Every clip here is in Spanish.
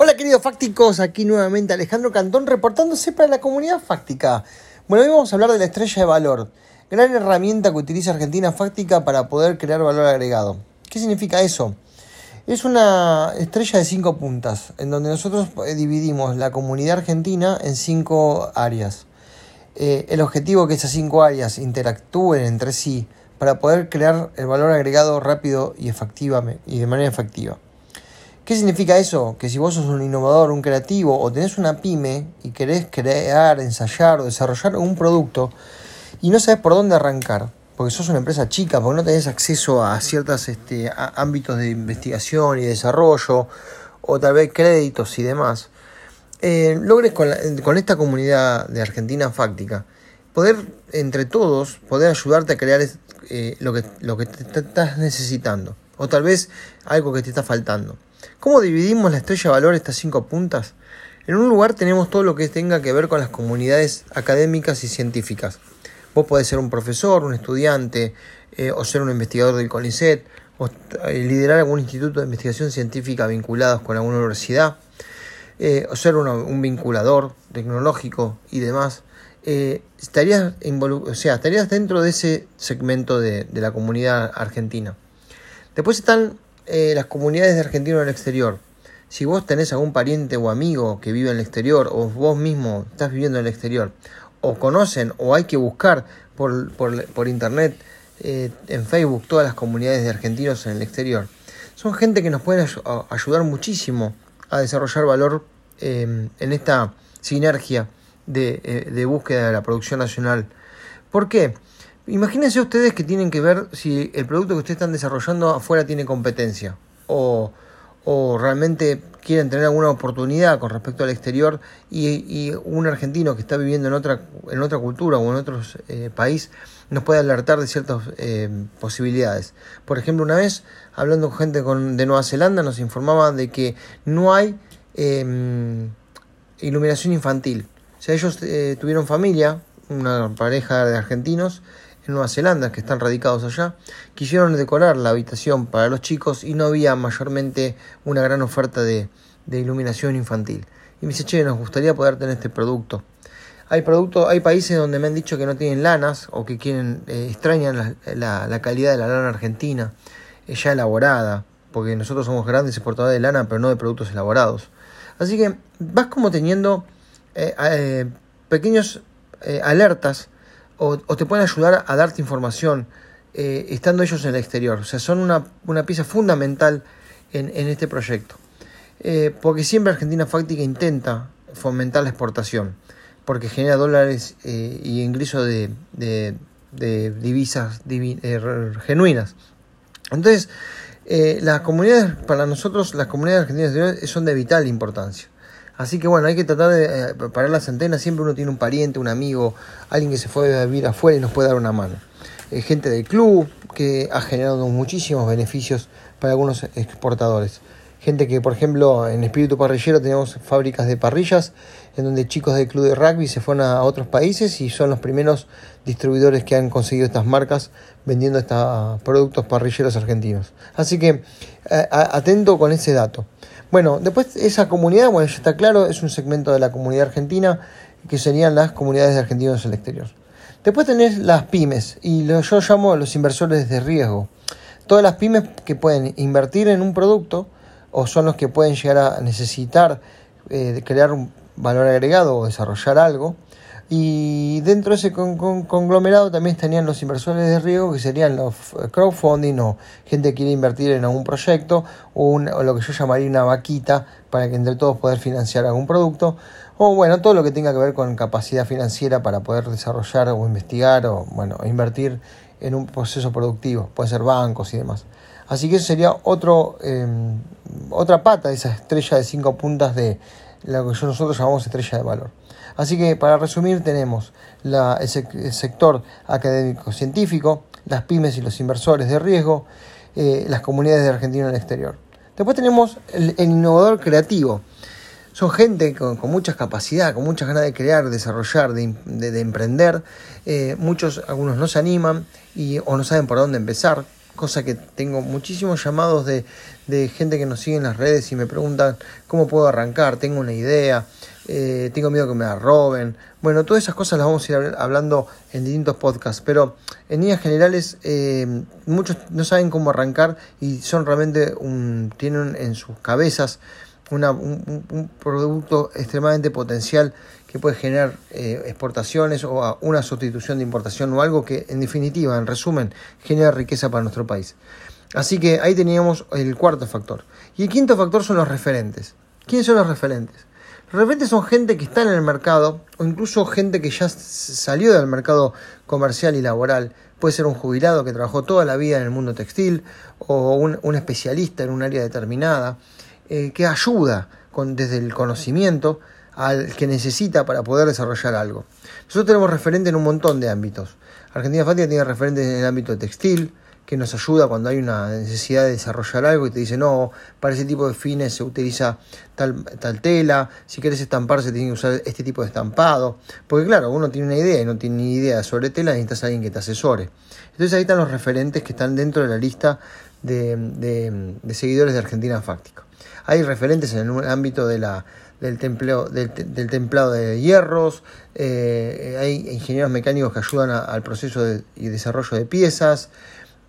Hola queridos fácticos, aquí nuevamente Alejandro Cantón reportándose para la comunidad fáctica. Bueno, hoy vamos a hablar de la estrella de valor, gran herramienta que utiliza Argentina Fáctica para poder crear valor agregado. ¿Qué significa eso? Es una estrella de cinco puntas, en donde nosotros eh, dividimos la comunidad argentina en cinco áreas. Eh, el objetivo es que esas cinco áreas interactúen entre sí para poder crear el valor agregado rápido y, efectiva, y de manera efectiva. ¿Qué significa eso? Que si vos sos un innovador, un creativo o tenés una pyme y querés crear, ensayar o desarrollar un producto y no sabes por dónde arrancar, porque sos una empresa chica, porque no tenés acceso a ciertos este, ámbitos de investigación y desarrollo, o tal vez créditos y demás, eh, logres con, esta comunidad de Argentina Fáctica poder entre todos poder ayudarte a crear eh, lo que, lo que te estás necesitando, o tal vez algo que te está faltando. ¿Cómo dividimos la estrella de valor estas cinco puntas? En un lugar tenemos todo lo que tenga que ver con las comunidades académicas y científicas. Vos podés ser un profesor, un estudiante, eh, o ser un investigador del CONICET, o eh, liderar algún instituto de investigación científica vinculados con alguna universidad, eh, o ser un vinculador tecnológico y demás. estarías, o sea, estarías dentro de ese segmento de, de la comunidad argentina. Después están eh, las comunidades de argentinos en el exterior. Si vos tenés algún pariente o amigo que vive en el exterior, o vos mismo estás viviendo en el exterior, o conocen, o hay que buscar por, por, internet, eh, en Facebook, todas las comunidades de argentinos en el exterior, son gente que nos puede ayudar muchísimo a desarrollar valor em, en esta sinergia de, eh, de búsqueda de la producción nacional. ¿Por qué? Imagínense ustedes que tienen que ver si el producto que ustedes están desarrollando afuera tiene competencia o, realmente quieren tener alguna oportunidad con respecto al exterior y, un argentino que está viviendo en otra, en otra cultura o en otro eh, país nos puede alertar de ciertas eh, posibilidades. Por ejemplo, una vez hablando con gente de Nueva Zelanda nos informaba de que no hay em, iluminación infantil. O sea, ellos eh, tuvieron familia, una pareja de argentinos, Nueva Zelanda, que están radicados allá, quisieron decorar la habitación para los chicos y no había mayormente una gran oferta de, iluminación infantil. Y me dice, che, nos gustaría poder tener este producto. Hay productos, hay países donde me han dicho que no tienen lanas o que quieren, eh, extrañan la, calidad de la lana argentina, eh, ya elaborada, porque nosotros somos grandes exportadores de lana, pero no de productos elaborados. Así que vas como teniendo eh, pequeños alertas o, te pueden ayudar a darte información eh, estando ellos en el exterior. O sea, son una, pieza fundamental en, este proyecto. Eh, porque siempre Argentina Fáctica intenta fomentar la exportación, porque genera dólares eh, y ingresos de, divisas genuinas. Entonces, las comunidades, para nosotros, las comunidades argentinas son de vital importancia. Así que bueno, hay que tratar de eh, parar las antenas. Siempre uno tiene un pariente, un amigo, alguien que se fue a vivir afuera y nos puede dar una mano. Eh, gente del club que ha generado muchísimos beneficios para algunos exportadores. Gente que, por ejemplo, en Espíritu Parrillero tenemos fábricas de parrillas en donde chicos del club de rugby se fueron a otros países y son los primeros distribuidores que han conseguido estas marcas vendiendo estos productos parrilleros argentinos. Así que eh, atento con ese dato. Bueno, después esa comunidad, bueno, ya está claro, es un segmento de la comunidad argentina que serían las comunidades de argentinos en el exterior. Después tenés las pymes y lo, yo llamo los inversores de riesgo. Todas las pymes que pueden invertir en un producto o son los que pueden llegar a necesitar eh, crear un valor agregado o desarrollar algo y dentro de ese conglomerado también estarían los inversores de riesgo, que serían los crowdfunding o gente que quiere invertir en algún proyecto o, lo que yo llamaría una vaquita para que entre todos poder financiar algún producto. O bueno, todo lo que tenga que ver con capacidad financiera para poder desarrollar o investigar o bueno, invertir en un proceso productivo. Puede ser bancos y demás. Así que eso sería otro, em, otra pata de esa estrella de cinco puntas de lo que nosotros llamamos estrella de valor. Así que para resumir tenemos el, sector académico-científico, las pymes y los inversores de riesgo, eh, las comunidades de Argentina en el exterior. Después tenemos el, innovador creativo. Son gente con, muchas capacidades, con muchas ganas de crear, desarrollar, de, emprender. Eh, muchos, algunos no se animan y, o no saben por dónde empezar cosa que tengo muchísimos llamados de, de gente que nos sigue en las redes y me preguntan cómo puedo arrancar, tengo una idea, eh, tengo miedo que me la roben. Bueno, todas esas cosas las vamos a ir hablando en distintos podcasts, pero en líneas generales eh, muchos no saben cómo arrancar y son realmente un, tienen en sus cabezas una, un, producto extremadamente potencial que puede generar eh, exportaciones o una sustitución de importación o algo que en definitiva, en resumen, genera riqueza para nuestro país. Así que ahí teníamos el cuarto factor. Y el quinto factor son los referentes. ¿Quiénes son los referentes? De repente son gente que está en el mercado o incluso gente que ya salió del mercado comercial y laboral. Puede ser un jubilado que trabajó toda la vida en el mundo textil o un, especialista en un área determinada eh, que ayuda con, desde el conocimiento al que necesita para poder desarrollar algo. Nosotros tenemos referentes en un montón de ámbitos. Argentina Fática tiene referentes en el ámbito textil, que nos ayuda cuando hay una necesidad de desarrollar algo y te dice, no, para ese tipo de fines se utiliza tal, tal tela, si quieres estampar se tiene que usar este tipo de estampado, porque claro, uno tiene una idea y no tiene ni idea sobre tela, necesitas a alguien que te asesore. Entonces ahí están los referentes que están dentro de la lista de, seguidores de Argentina Fáctica. Hay referentes en el ámbito de la, del, templeo, del, templado de hierros, eh, hay ingenieros mecánicos que ayudan al proceso y desarrollo de piezas,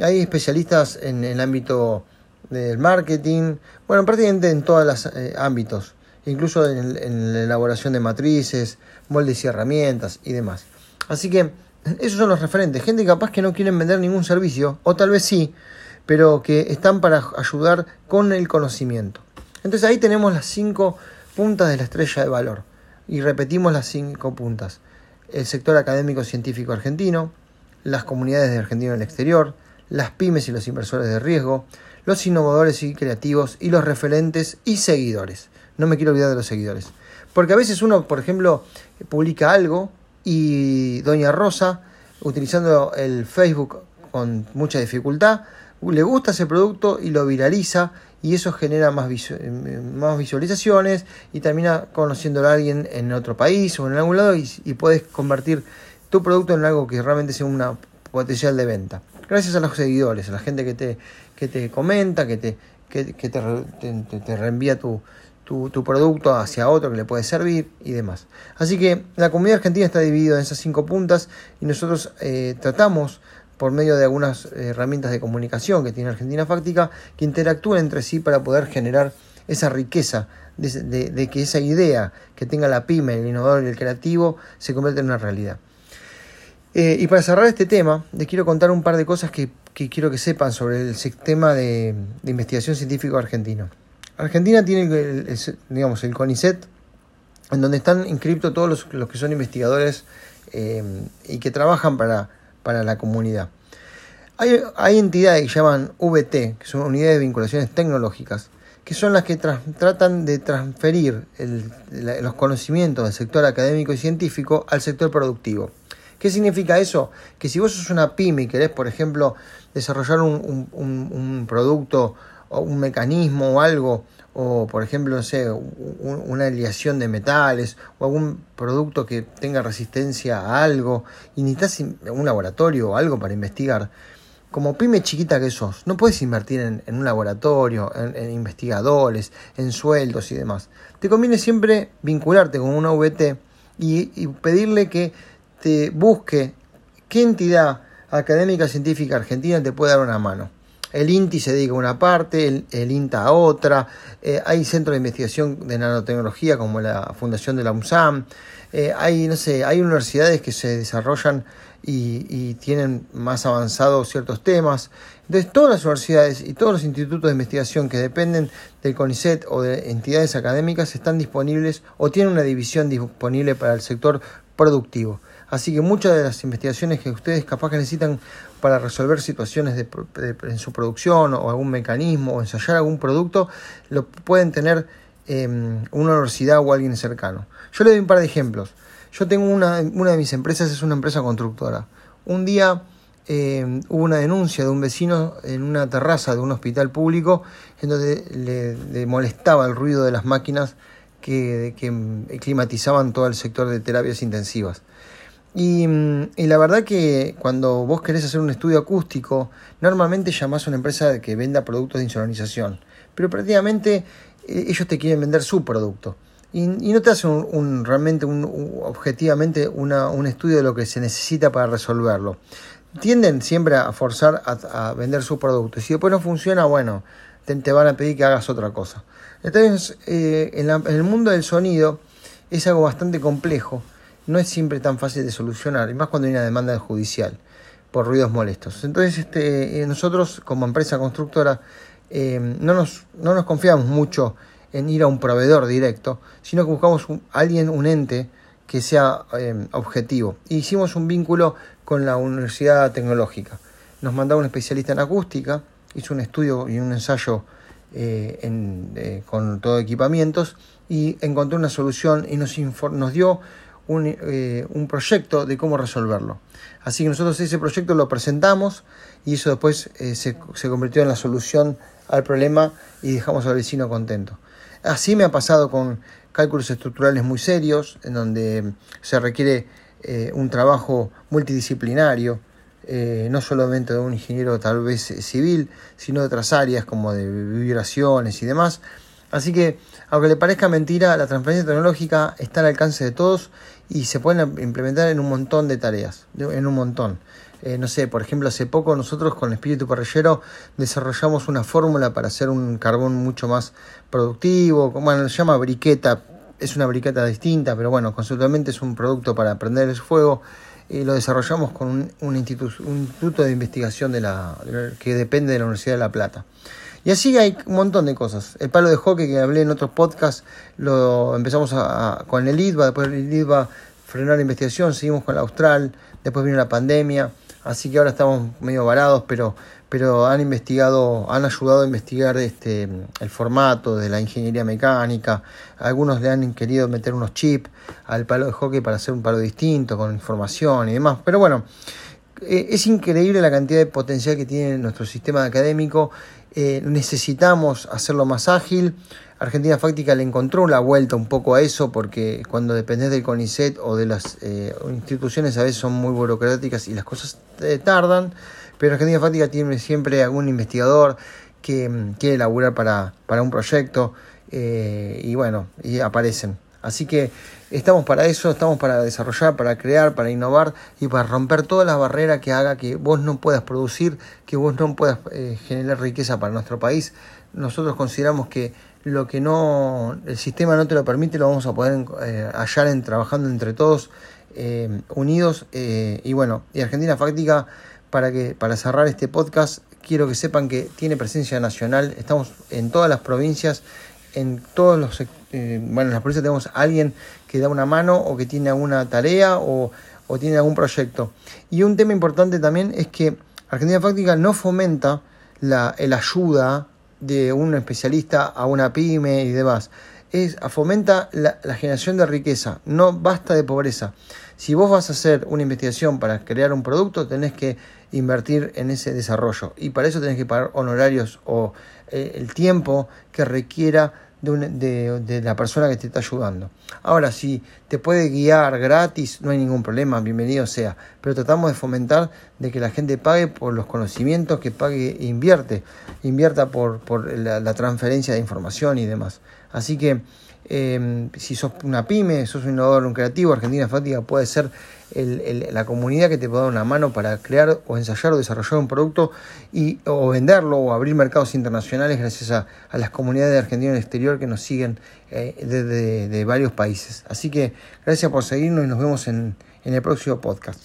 hay especialistas en el ámbito del marketing, bueno, prácticamente en todos los eh, ámbitos, incluso en, la elaboración de matrices, moldes y herramientas y demás. Así que esos son los referentes, gente capaz que no quieren vender ningún servicio, o tal vez sí, pero que están para ayudar con el conocimiento. Entonces ahí tenemos las cinco puntas de la estrella de valor. Y repetimos las cinco puntas. El sector académico científico argentino, las comunidades de argentinos en el exterior, las pymes y los inversores de riesgo, los innovadores y creativos y los referentes y seguidores. No me quiero olvidar de los seguidores. Porque a veces uno, por ejemplo, publica algo y Doña Rosa, utilizando el Facebook con mucha dificultad, le gusta ese producto y lo viraliza y eso genera más, más visualizaciones y termina conociendo a alguien en otro país o en algún lado y, y puedes convertir tu producto en algo que realmente sea una potencial de venta gracias a los seguidores, a la gente que te, que te comenta, que te, que, te, te, reenvía tu, tu, producto hacia otro que le puede servir y demás. Así que la comunidad argentina está dividida en esas cinco puntas y nosotros eh, tratamos por medio de algunas herramientas de comunicación que tiene Argentina Fáctica que interactúen entre sí para poder generar esa riqueza de, de que esa idea que tenga la pyme, el innovador y el creativo se convierta en una realidad. Eh, y para cerrar este tema, les quiero contar un par de cosas que, quiero que sepan sobre el sistema de, investigación científico argentino. Argentina tiene el, digamos, el CONICET, en donde están inscriptos todos los, que son investigadores eh, y que trabajan para, para la comunidad. Hay, hay, entidades que llaman VT, que son unidades de vinculaciones tecnológicas, que son las que tratan de transferir los conocimientos del sector académico y científico al sector productivo. ¿Qué significa eso? Que si vos sos una pyme y querés, por ejemplo, desarrollar un, producto o un mecanismo o algo, o por ejemplo, no sé, una aleación de metales o algún producto que tenga resistencia a algo y necesitas un laboratorio o algo para investigar, como pyme chiquita que sos, no puedes invertir en, un laboratorio, en, investigadores, en sueldos y demás. Te conviene siempre vincularte con una VT y pedirle que te busque qué entidad académica científica argentina te puede dar una mano. El INTI se dedica a una parte, el, INTA a otra, eh, hay centros de investigación de nanotecnología como la Fundación de la UNSAM, eh, hay, no sé, hay universidades que se desarrollan y, tienen más avanzados ciertos temas. Entonces, todas las universidades y todos los institutos de investigación que dependen del CONICET o de entidades académicas están disponibles o tienen una división disponible para el sector productivo. Así que muchas de las investigaciones que ustedes capaz que necesitan para resolver situaciones en su producción o algún mecanismo o ensayar algún producto, lo pueden tener una universidad o alguien cercano. Yo le doy un par de ejemplos. Yo tengo una, una de mis empresas, es una empresa constructora. Un día em, hubo una denuncia de un vecino en una terraza de un hospital público en donde le, molestaba el ruido de las máquinas que, que climatizaban todo el sector de terapias intensivas. Y, mm, y, la verdad que cuando vos querés hacer un estudio acústico, normalmente llamás a una empresa que venda productos de insonorización. Pero prácticamente eh, ellos te quieren vender su producto. Y, no te hacen un, realmente, un, objetivamente, una, un estudio de lo que se necesita para resolverlo. Tienden siempre a forzar a, vender su producto. Y si después no funciona, bueno, te, van a pedir que hagas otra cosa. Entonces, eh, en, el mundo del sonido es algo bastante complejo. No es siempre tan fácil de solucionar, y más cuando hay una demanda judicial por ruidos molestos. Entonces, este, eh, nosotros como empresa constructora eh, no, nos, no nos confiamos mucho en ir a un proveedor directo, sino que buscamos un, alguien, un ente que sea eh, objetivo. hicimos un vínculo con la Universidad Tecnológica. Nos mandaba un especialista en acústica, hizo un estudio y un ensayo eh, en, con todo equipamientos y encontró una solución y nos, nos dio un, un, proyecto de cómo resolverlo. Así que nosotros ese proyecto lo presentamos y eso después se, se convirtió en la solución al problema y dejamos al vecino contento. Así me ha pasado con cálculos estructurales muy serios, en donde se requiere eh, un trabajo multidisciplinario, eh, no solamente de un ingeniero tal vez civil, sino de otras áreas como de vibraciones y demás. Así que, aunque le parezca mentira, la transferencia tecnológica está al alcance de todos y se pueden implementar en un montón de tareas, en un montón. Eh, no sé, por ejemplo, hace poco nosotros con Espíritu Parrillero desarrollamos una fórmula para hacer un carbón mucho más productivo, bueno, se llama briqueta, es una briqueta distinta, pero bueno, conceptualmente es un producto para prender el fuego y lo desarrollamos con un, un, instituto de investigación de la, que depende de la Universidad de La Plata. Y así hay un montón de cosas. El palo de hockey que hablé en otros podcasts, lo empezamos a, con el IDVA, después el IDVA frenó la investigación, seguimos con la Austral, después vino la pandemia. Así que ahora estamos medio varados, pero, pero han investigado, han ayudado a investigar este, el formato de la ingeniería mecánica. Algunos le han querido meter unos chips al palo de hockey para hacer un palo distinto, con información y demás. Pero bueno, eh, es increíble la cantidad de potencial que tiene nuestro sistema académico. Eh, necesitamos hacerlo más ágil. Argentina Fáctica le encontró la vuelta un poco a eso porque cuando dependes del CONICET o de las eh, instituciones a veces son muy burocráticas y las cosas eh, tardan, pero Argentina Fáctica tiene siempre algún investigador que mm, quiere laburar para, para un proyecto eh, y bueno, y aparecen. Así que estamos para eso, estamos para desarrollar, para crear, para innovar y para romper todas las barreras que haga que vos no puedas producir, que vos no puedas generar riqueza para nuestro país. Nosotros consideramos que lo que no el sistema no te lo permite lo vamos a poder eh, hallar en, trabajando entre todos eh, unidos eh, y bueno y Argentina Fáctica para que para cerrar este podcast quiero que sepan que tiene presencia nacional estamos en todas las provincias en todos los bueno en las provincias tenemos alguien que da una mano o que tiene alguna tarea o, o tiene algún proyecto y un tema importante también es que Argentina Fáctica no fomenta la el ayuda de un especialista a una pyme y demás. Es, fomenta la, generación de riqueza, no basta de pobreza. Si vos vas a hacer una investigación para crear un producto, tenés que invertir en ese desarrollo y para eso tenés que pagar honorarios o eh, el tiempo que requiera de, la persona que te está ayudando. Ahora, si te puede guiar gratis, no hay ningún problema, bienvenido sea. Pero tratamos de fomentar de que la gente pague por los conocimientos, que pague e invierte, invierta por, por la, transferencia de información y demás. Así que eh, si sos una pyme, sos un innovador, un creativo, Argentina Fática puede ser la comunidad que te puede dar una mano para crear o ensayar o desarrollar un producto y, o venderlo o abrir mercados internacionales gracias a, las comunidades de Argentina en el exterior que nos siguen eh, desde de, varios países. Así que gracias por seguirnos y nos vemos en el próximo podcast.